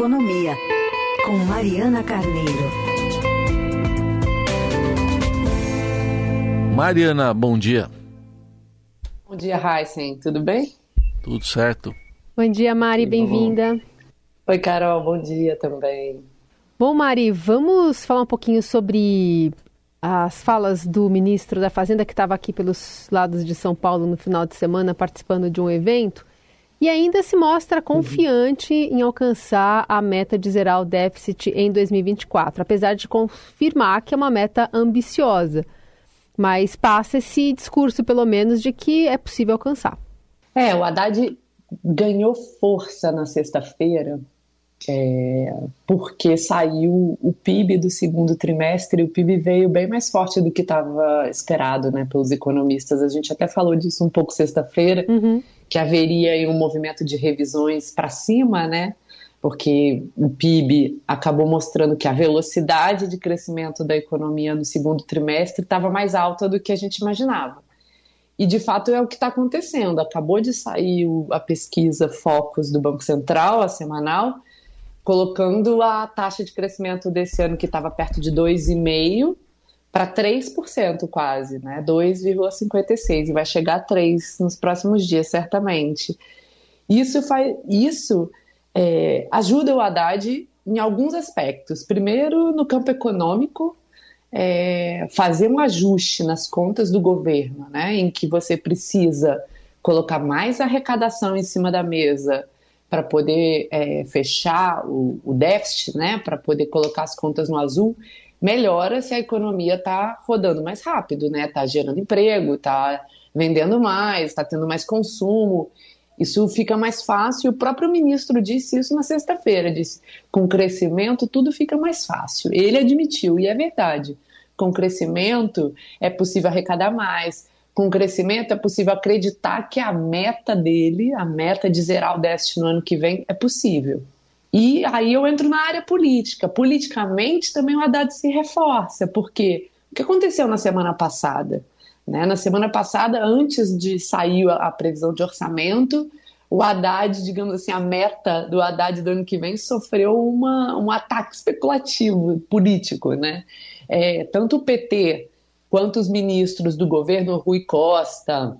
Economia, com Mariana Carneiro. Mariana, bom dia. Bom dia, Heisen. Tudo bem? Tudo certo. Bom dia, Mari, bem-vinda. Oi, Carol, bom dia também. Bom, Mari, vamos falar um pouquinho sobre as falas do ministro da Fazenda, que estava aqui pelos lados de São Paulo no final de semana, participando de um evento, e ainda se mostra confiante uhum. em alcançar a meta de zerar o déficit em 2024, apesar de confirmar que é uma meta ambiciosa. Mas passa esse discurso, pelo menos, de que é possível alcançar. É, o Haddad ganhou força na sexta-feira é, porque saiu o PIB do segundo trimestre, o PIB veio bem mais forte do que estava esperado né, pelos economistas. A gente até falou disso um pouco sexta-feira, uhum. Que haveria um movimento de revisões para cima, né? Porque o PIB acabou mostrando que a velocidade de crescimento da economia no segundo trimestre estava mais alta do que a gente imaginava. E de fato é o que está acontecendo. Acabou de sair a pesquisa Focus do Banco Central, a semanal, colocando a taxa de crescimento desse ano que estava perto de 2,5% para 3% quase, né? 2,56% e vai chegar a 3% nos próximos dias, certamente. Isso, faz, isso é, ajuda o Haddad em alguns aspectos. Primeiro, no campo econômico, é, fazer um ajuste nas contas do governo, né? Em que você precisa colocar mais arrecadação em cima da mesa para poder é, fechar o, o déficit, né, para poder colocar as contas no azul, melhora se a economia está rodando mais rápido, né, está gerando emprego, está vendendo mais, está tendo mais consumo. Isso fica mais fácil. O próprio ministro disse isso na sexta-feira, disse, com crescimento tudo fica mais fácil. Ele admitiu e é verdade. Com crescimento é possível arrecadar mais, com crescimento, é possível acreditar que a meta dele, a meta de zerar o déficit no ano que vem, é possível. E aí eu entro na área política. Politicamente também o Haddad se reforça, porque o que aconteceu na semana passada? Né? Na semana passada, antes de sair a previsão de orçamento, o Haddad, digamos assim, a meta do Haddad do ano que vem sofreu uma, um ataque especulativo político. Né? É, tanto o PT quanto os ministros do governo, Rui Costa,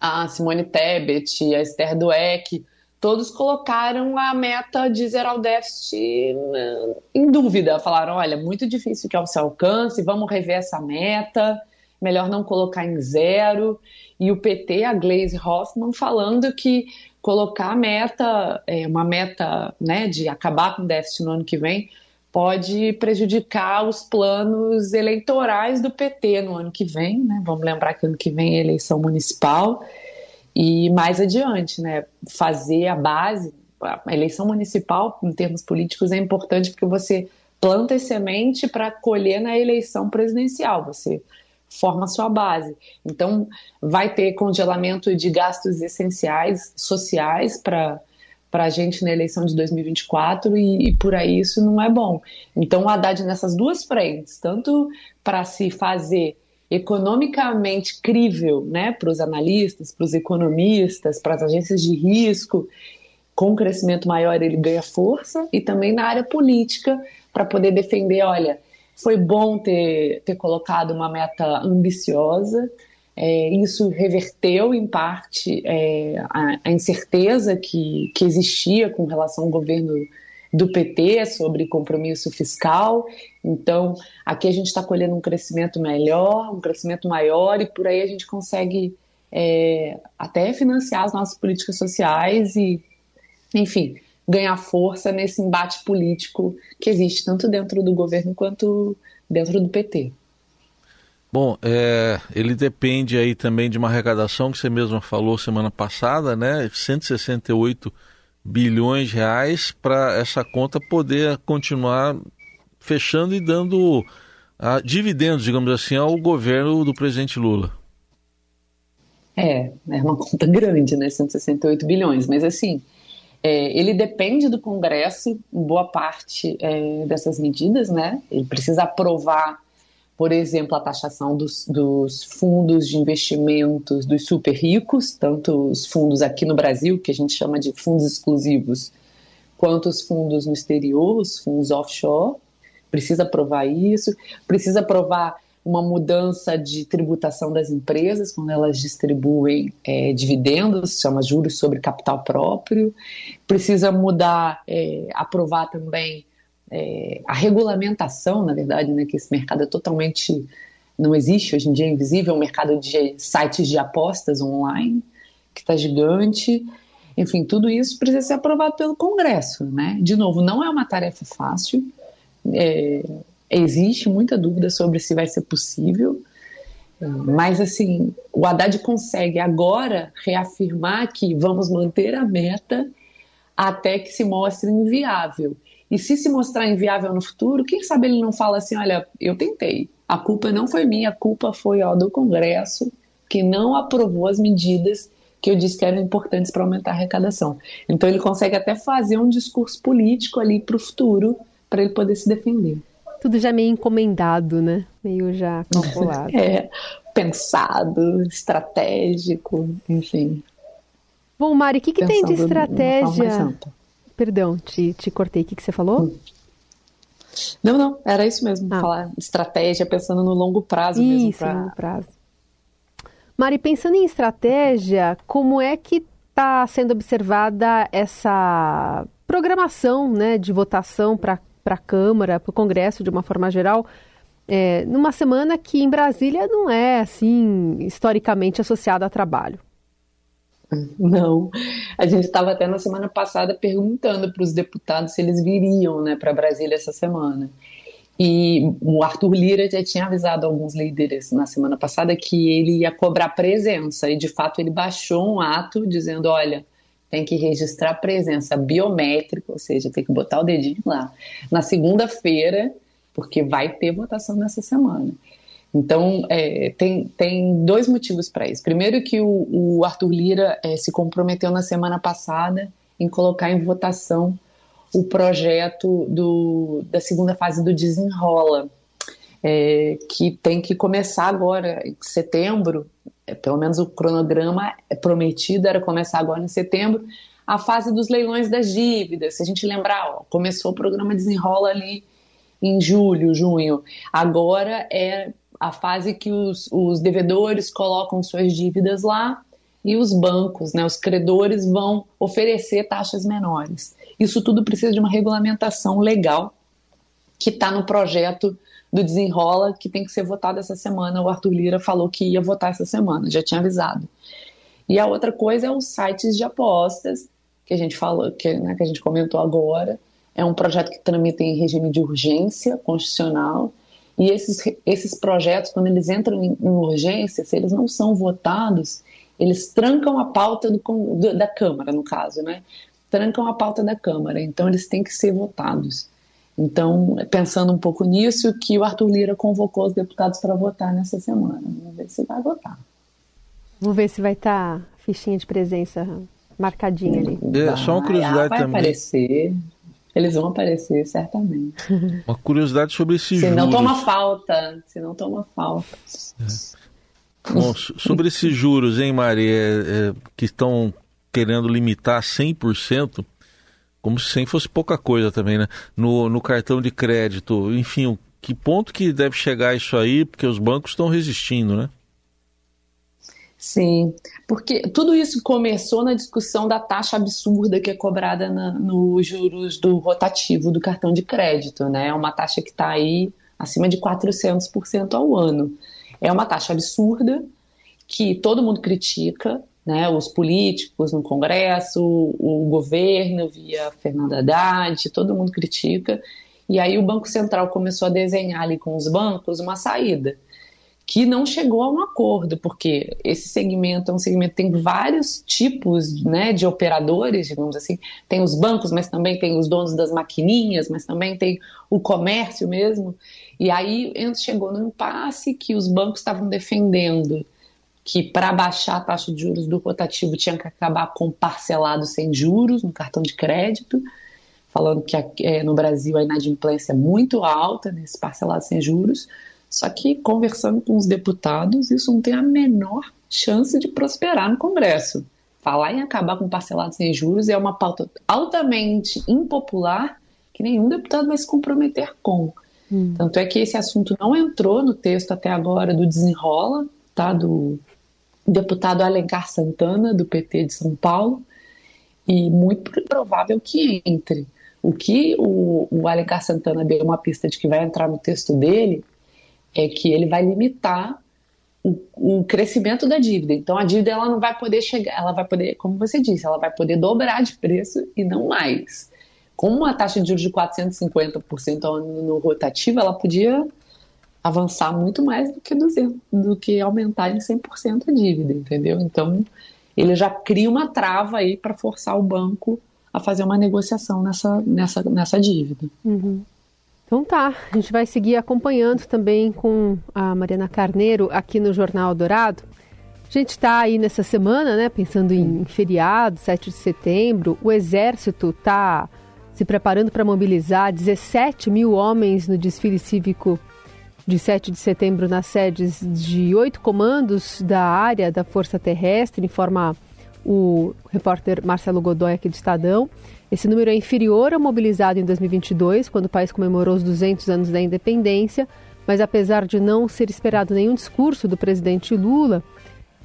a Simone Tebet, a Esther Dueck, todos colocaram a meta de zerar o déficit né, em dúvida. Falaram: olha, muito difícil que se alcance, vamos rever essa meta, melhor não colocar em zero. E o PT, a Glaze Hoffman, falando que colocar a meta, é, uma meta né, de acabar com o déficit no ano que vem, pode prejudicar os planos eleitorais do PT no ano que vem, né? Vamos lembrar que ano que vem é eleição municipal e mais adiante, né? Fazer a base, a eleição municipal em termos políticos é importante porque você planta semente para colher na eleição presidencial, você forma a sua base. Então, vai ter congelamento de gastos essenciais sociais para para a gente na eleição de 2024 e, e, por aí isso não é bom. Então o Haddad nessas duas frentes, tanto para se fazer economicamente crível né, para os analistas, para os economistas, para as agências de risco, com um crescimento maior ele ganha força. E também na área política para poder defender, olha, foi bom ter, ter colocado uma meta ambiciosa, é, isso reverteu, em parte, é, a, a, incerteza que, que existia com relação ao governo do PT sobre compromisso fiscal. Então, aqui a gente está colhendo um crescimento melhor, um crescimento maior, e por aí a gente consegue é, até financiar as nossas políticas sociais e, enfim, ganhar força nesse embate político que existe tanto dentro do governo quanto dentro do PT. Bom, é, ele depende aí também de uma arrecadação que você mesma falou semana passada, né? 168 bilhões de reais para essa conta poder continuar fechando e dando a, dividendos, digamos assim, ao governo do presidente Lula. É, é uma conta grande, né? 168 bilhões, mas assim, é, ele depende do Congresso boa parte é, dessas medidas, né? Ele precisa aprovar por exemplo, a taxação dos, dos, fundos de investimentos dos super ricos, tanto os fundos aqui no Brasil, que a gente chama de fundos exclusivos, quanto os fundos no exterior, os fundos offshore. Precisa aprovar isso, precisa aprovar uma mudança de tributação das empresas quando elas distribuem é, dividendos, chama juros sobre capital próprio. Precisa mudar, é, aprovar também é, a regulamentação, na verdade, né, que esse mercado é totalmente não existe hoje em dia, é invisível, é um mercado de sites de apostas online que está gigante. Enfim, tudo isso precisa ser aprovado pelo Congresso, né? De novo, não é uma tarefa fácil. É, existe muita dúvida sobre se vai ser possível, mas assim, o Haddad consegue agora reafirmar que vamos manter a meta até que se mostre inviável. E se se mostrar inviável no futuro, quem sabe ele não fala assim: olha, eu tentei, a culpa não foi minha, a culpa foi ó, do Congresso, que não aprovou as medidas que eu disse que eram importantes para aumentar a arrecadação. Então ele consegue até fazer um discurso político ali para o futuro, para ele poder se defender. Tudo já meio encomendado, né? Meio já calculado. é, pensado, estratégico, enfim. Bom, Mari, o que, que tem de estratégia? Perdão, te, te cortei. O que, que você falou? Não, não, era isso mesmo. Ah. Falar estratégia, pensando no longo prazo isso, mesmo. Isso, pra... longo prazo. Mari, pensando em estratégia, como é que está sendo observada essa programação né, de votação para a Câmara, para o Congresso de uma forma geral, é, numa semana que em Brasília não é assim historicamente associada a trabalho? Não. A gente estava até na semana passada perguntando para os deputados se eles viriam né, para Brasília essa semana. E o Arthur Lira já tinha avisado alguns líderes na semana passada que ele ia cobrar presença. E de fato ele baixou um ato dizendo: olha, tem que registrar presença biométrica, ou seja, tem que botar o dedinho lá, na segunda-feira, porque vai ter votação nessa semana. Então, é, tem, tem dois motivos para isso. Primeiro, que o, o Arthur Lira é, se comprometeu na semana passada em colocar em votação o projeto do, da segunda fase do Desenrola, é, que tem que começar agora em setembro, é, pelo menos o cronograma é prometido era começar agora em setembro, a fase dos leilões das dívidas. Se a gente lembrar, ó, começou o programa Desenrola ali em julho, junho. Agora é a fase que os, os devedores colocam suas dívidas lá e os bancos, né, os credores vão oferecer taxas menores. Isso tudo precisa de uma regulamentação legal que está no projeto do Desenrola, que tem que ser votado essa semana. O Arthur Lira falou que ia votar essa semana, já tinha avisado. E a outra coisa é os sites de apostas, que a gente falou, que, né, que a gente comentou agora. É um projeto que tramita em regime de urgência constitucional e esses, esses projetos, quando eles entram em, em urgência, se eles não são votados, eles trancam a pauta do, do, da Câmara, no caso, né? Trancam a pauta da Câmara, então eles têm que ser votados. Então, pensando um pouco nisso, que o Arthur Lira convocou os deputados para votar nessa semana. Vamos ver se vai votar. Vamos ver se vai estar tá fichinha de presença marcadinha ali. É, só uma curiosidade vai também. Aparecer. Eles vão aparecer, certamente. Uma curiosidade sobre esse se juros. não toma falta. Se não toma falta. É. Bom, sobre esses juros, hein, Mari, é, é, que estão querendo limitar 100%, como se 100 fosse pouca coisa também, né? No, no cartão de crédito, enfim, que ponto que deve chegar isso aí, porque os bancos estão resistindo, né? Sim, porque tudo isso começou na discussão da taxa absurda que é cobrada nos juros do rotativo do cartão de crédito, né? É uma taxa que está aí acima de 400% ao ano. É uma taxa absurda que todo mundo critica, né? Os políticos no Congresso, o governo via Fernanda Haddad, todo mundo critica. E aí o Banco Central começou a desenhar ali com os bancos uma saída que não chegou a um acordo, porque esse segmento é um segmento que tem vários tipos né, de operadores, digamos assim. Tem os bancos, mas também tem os donos das maquininhas, mas também tem o comércio mesmo. E aí chegou no impasse que os bancos estavam defendendo que para baixar a taxa de juros do rotativo tinha que acabar com parcelado sem juros no cartão de crédito, falando que é, no Brasil a inadimplência é muito alta nesse parcelado sem juros. Só que, conversando com os deputados, isso não tem a menor chance de prosperar no Congresso. Falar em acabar com parcelado sem juros é uma pauta altamente impopular que nenhum deputado vai se comprometer com. Hum. Tanto é que esse assunto não entrou no texto até agora do Desenrola, tá? do deputado Alencar Santana, do PT de São Paulo, e muito provável que entre. O que o, o Alencar Santana deu uma pista de que vai entrar no texto dele é que ele vai limitar o, o, crescimento da dívida. Então a dívida ela não vai poder chegar, ela vai poder, como você disse, ela vai poder dobrar de preço e não mais. Com uma taxa de juros de 450% ao ano no rotativo, ela podia avançar muito mais do que 200, do que aumentar em 100% a dívida, entendeu? Então, ele já cria uma trava aí para forçar o banco a fazer uma negociação nessa, nessa, nessa dívida. Uhum. Então tá, a gente vai seguir acompanhando também com a Mariana Carneiro aqui no Jornal Dourado. A gente está aí nessa semana, né, pensando em feriado, 7 de setembro. O Exército está se preparando para mobilizar 17 mil homens no desfile cívico de 7 de setembro nas sedes de oito comandos da área da Força Terrestre, informa o repórter Marcelo Godoy aqui do Estadão. Esse número é inferior ao mobilizado em 2022, quando o país comemorou os 200 anos da independência, mas apesar de não ser esperado nenhum discurso do presidente Lula,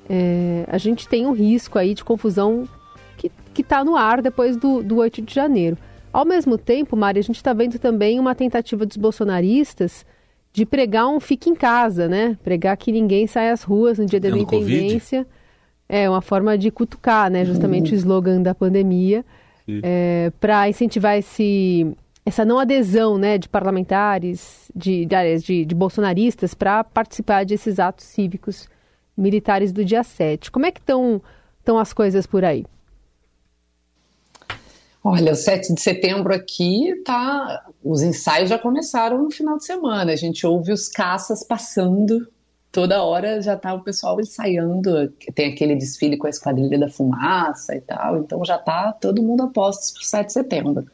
é, a gente tem um risco aí de confusão que está no ar depois do, do 8 de janeiro. Ao mesmo tempo, Mari, a gente está vendo também uma tentativa dos bolsonaristas de pregar um fique em casa, né? Pregar que ninguém sai às ruas no dia da independência. COVID? É uma forma de cutucar, né? Justamente uhum. o slogan da pandemia, é, para incentivar esse, essa não adesão, né, de parlamentares, de, de, de, de bolsonaristas para participar desses atos cívicos militares do dia 7. Como é que estão as coisas por aí? Olha, o 7 de setembro aqui tá. Os ensaios já começaram no final de semana. A gente ouve os caças passando toda hora já tá o pessoal ensaiando. Tem aquele desfile com a Esquadrilha da Fumaça e tal. Então já tá todo mundo a postos para o 7 de setembro.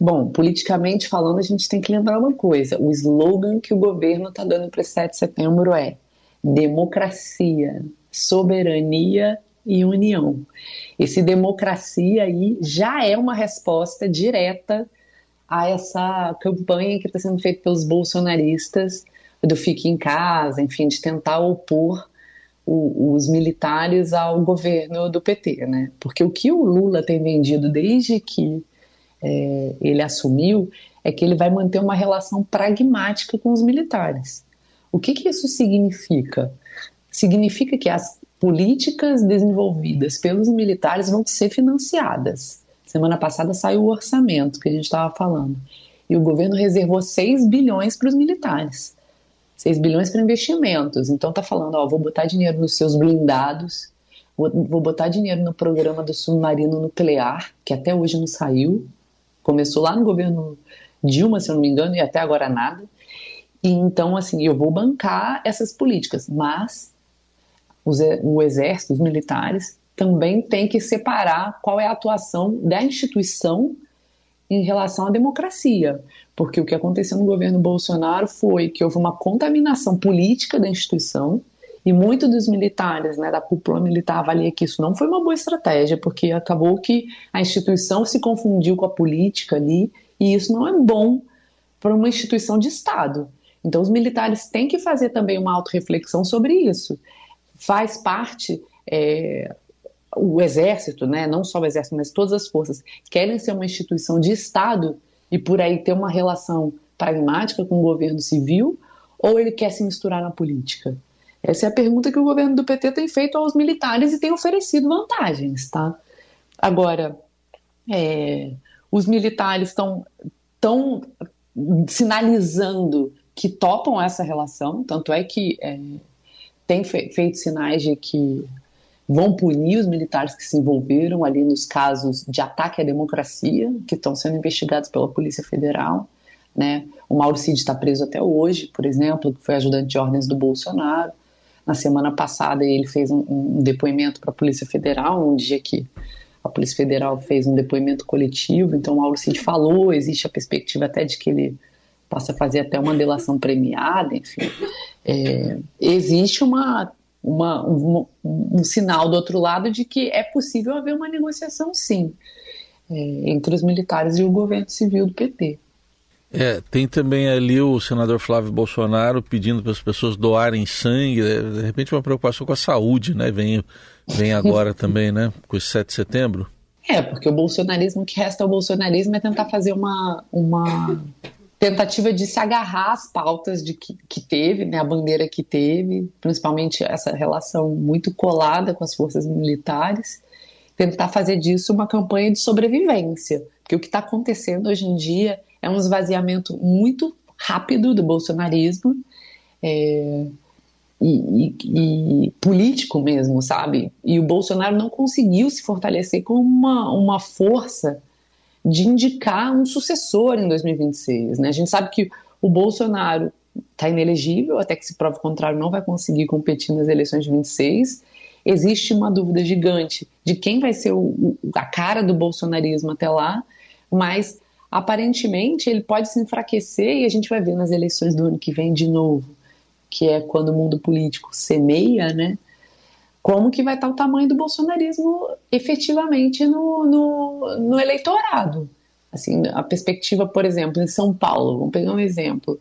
Bom, politicamente falando, a gente tem que lembrar uma coisa: o slogan que o governo está dando para esse 7 de setembro é democracia, soberania e união. Esse democracia aí já é uma resposta direta a essa campanha que está sendo feita pelos bolsonaristas do fique em casa, enfim, de tentar opor o, os militares ao governo do PT, né? Porque o que o Lula tem vendido desde que é, ele assumiu é que ele vai manter uma relação pragmática com os militares. O que, que isso significa? Significa que as políticas desenvolvidas pelos militares vão ser financiadas. Semana passada saiu o orçamento que a gente estava falando. E o governo reservou 6 bilhões para os militares. 6 bilhões para investimentos. Então está falando, ó, vou botar dinheiro nos seus blindados, vou, vou botar dinheiro no programa do submarino nuclear, que até hoje não saiu. Começou lá no governo Dilma, se eu não me engano, e até agora nada. E então, assim, eu vou bancar essas políticas, mas os, o exército, os militares, também tem que separar qual é a atuação da instituição em relação à democracia. Porque o que aconteceu no governo Bolsonaro foi que houve uma contaminação política da instituição e muitos dos militares, né, da cúpula militar, avalia que isso não foi uma boa estratégia, porque acabou que a instituição se confundiu com a política ali e isso não é bom para uma instituição de Estado. Então, os militares têm que fazer também uma autorreflexão sobre isso faz parte é, o exército, né, não só o exército, mas todas as forças, querem ser uma instituição de Estado e por aí ter uma relação pragmática com o governo civil, ou ele quer se misturar na política? Essa é a pergunta que o governo do PT tem feito aos militares e tem oferecido vantagens, tá? Agora, é, os militares estão tão sinalizando que topam essa relação, tanto é que é, tem feito sinais de que vão punir os militares que se envolveram ali nos casos de ataque à democracia, que estão sendo investigados pela Polícia Federal. Né? O Mauro Cid está preso até hoje, por exemplo, que foi ajudante de ordens do Bolsonaro. Na semana passada ele fez um, um depoimento para a Polícia Federal, um dia que a Polícia Federal fez um depoimento coletivo, então o Mauro Cid falou, existe a perspectiva até de que ele possa fazer até uma delação premiada, enfim. É, existe uma uma, um, um, sinal do outro lado de que é possível haver uma negociação, sim, é, entre os militares e o governo civil do PT. É, tem também ali o senador Flávio Bolsonaro pedindo para as pessoas doarem sangue, é, de repente uma preocupação com a saúde, né? Vem, vem agora também, né? Com esse 7 de setembro. É, porque o bolsonarismo que resta ao bolsonarismo é tentar fazer uma, uma tentativa de se agarrar às pautas de que, que teve, né, a bandeira que teve, principalmente essa relação muito colada com as forças militares, tentar fazer disso uma campanha de sobrevivência. Porque o que está acontecendo hoje em dia é um esvaziamento muito rápido do bolsonarismo é, e, e, e, político mesmo, sabe? E o Bolsonaro não conseguiu se fortalecer como uma, uma força de indicar um sucessor em 2026. Né? A gente sabe que o Bolsonaro está inelegível, até que se prove o contrário, não vai conseguir competir nas eleições de 26. Existe uma dúvida gigante de quem vai ser o, a cara do bolsonarismo até lá, mas aparentemente ele pode se enfraquecer e a gente vai ver nas eleições do ano que vem de novo, que é quando o mundo político semeia, né? Como que vai estar o tamanho do bolsonarismo efetivamente no, no, no eleitorado? Assim, a perspectiva, por exemplo, em São Paulo, vamos pegar um exemplo.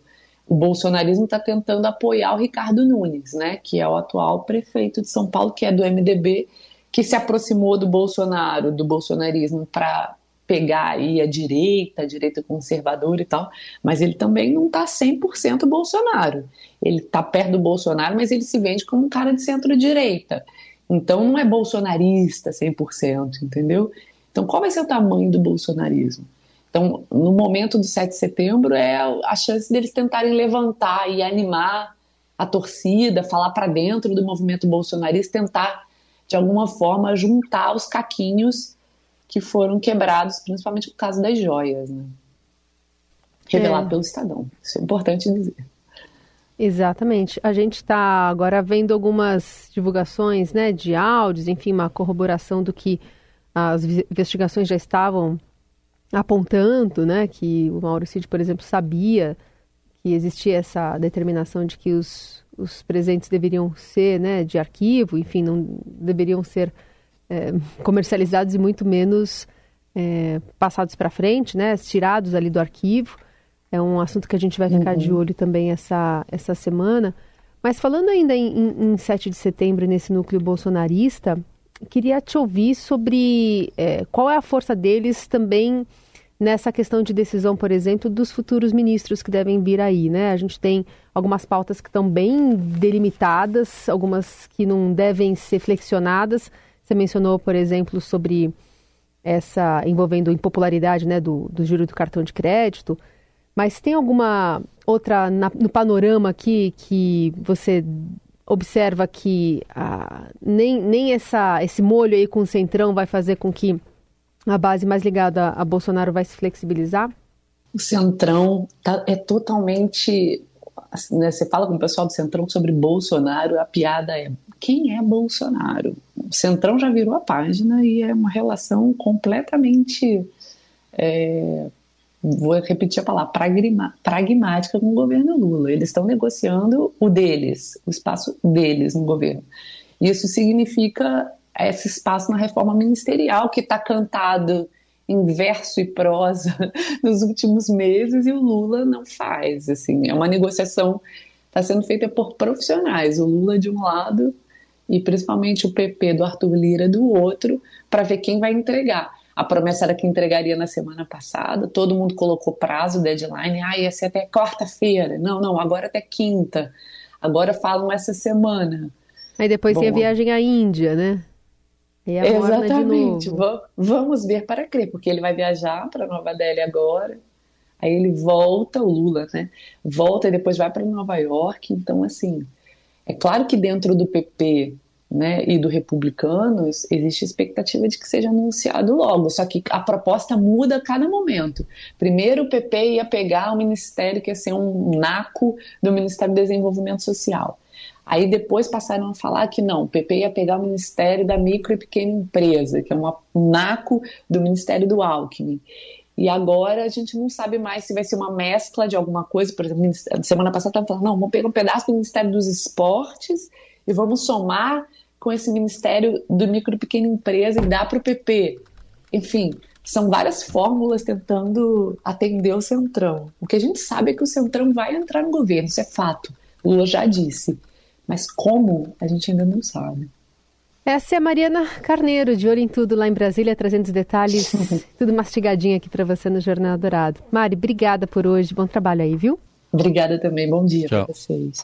O bolsonarismo está tentando apoiar o Ricardo Nunes, né, que é o atual prefeito de São Paulo, que é do MDB, que se aproximou do Bolsonaro, do bolsonarismo, para pegar aí a direita, a direita conservadora e tal, mas ele também não está 100% Bolsonaro. Ele está perto do Bolsonaro, mas ele se vende como um cara de centro-direita. Então não é bolsonarista 100%, entendeu? Então qual vai ser o tamanho do bolsonarismo? Então, no momento do 7 de setembro, é a chance deles tentarem levantar e animar a torcida, falar para dentro do movimento bolsonarista, tentar, de alguma forma, juntar os caquinhos que foram quebrados, principalmente por causa das joias, né? Revelado é. pelo Estadão. Isso é importante dizer. Exatamente. A gente está agora vendo algumas divulgações né, de áudios, enfim, uma corroboração do que as investigações já estavam apontando, né? Que o Mauro Cid, por exemplo, sabia que existia essa determinação de que os, os presentes deveriam ser né, de arquivo, enfim, não deveriam ser é, comercializados e muito menos é, passados para frente, né, tirados ali do arquivo. É um assunto que a gente vai ficar uhum. de olho também essa, essa semana. Mas falando ainda em, em, em 7 de setembro, nesse núcleo bolsonarista, queria te ouvir sobre é, qual é a força deles também nessa questão de decisão, por exemplo, dos futuros ministros que devem vir aí, né? A gente tem algumas pautas que estão bem delimitadas, algumas que não devem ser flexionadas. Você mencionou, por exemplo, sobre essa envolvendo impopularidade né, do, do juro do cartão de crédito, mas tem alguma outra na, no panorama aqui que você observa que ah, nem, nem essa, esse molho aí com o centrão vai fazer com que a base mais ligada a Bolsonaro vai se flexibilizar? O centrão tá, é totalmente. Assim, né, você fala com o pessoal do centrão sobre Bolsonaro, a piada é quem é Bolsonaro? O Centrão já virou a página e é uma relação completamente, é, vou repetir a palavra, pragmática com o governo Lula. Eles estão negociando o deles, o espaço deles no governo. Isso significa esse espaço na reforma ministerial que está cantado em verso e prosa nos últimos meses e o Lula não faz. Assim, é uma negociação está sendo feita por profissionais. O Lula de um lado e principalmente o PP do Arthur Lira do outro, para ver quem vai entregar. A promessa era que entregaria na semana passada, todo mundo colocou prazo, deadline, ah, ia ser até quarta-feira. Não, não, agora até quinta. Agora falam essa semana. Aí depois Bom, tem a viagem à Índia, né? Exatamente. Vamos ver para crer, porque ele vai viajar para Nova Delhi agora. Aí ele volta, o Lula, né? Volta e depois vai para Nova York. Então, assim, é claro que dentro do PP né, e do Republicanos existe expectativa de que seja anunciado logo, só que a proposta muda a cada momento. Primeiro o PP ia pegar o ministério que ia ser um naco do Ministério do Desenvolvimento Social. Aí depois passaram a falar que não, o PP ia pegar o Ministério da Micro e Pequena Empresa, que é um naco do Ministério do Alckmin. E agora a gente não sabe mais se vai ser uma mescla de alguma coisa. Por exemplo, semana passada estava falando, não, vamos pegar um pedaço do Ministério dos Esportes e vamos somar com esse Ministério do Micro e Pequena Empresa e dar para o PP. Enfim, são várias fórmulas tentando atender o Centrão. O que a gente sabe é que o Centrão vai entrar no governo, isso é fato. Lula já disse. Mas como, a gente ainda não sabe. Essa é a Mariana Carneiro, de Olho em Tudo, lá em Brasília, trazendo os detalhes, tudo mastigadinho aqui para você no Jornal Dourado. Mari, obrigada por hoje, bom trabalho aí, viu? Obrigada também, bom dia para vocês.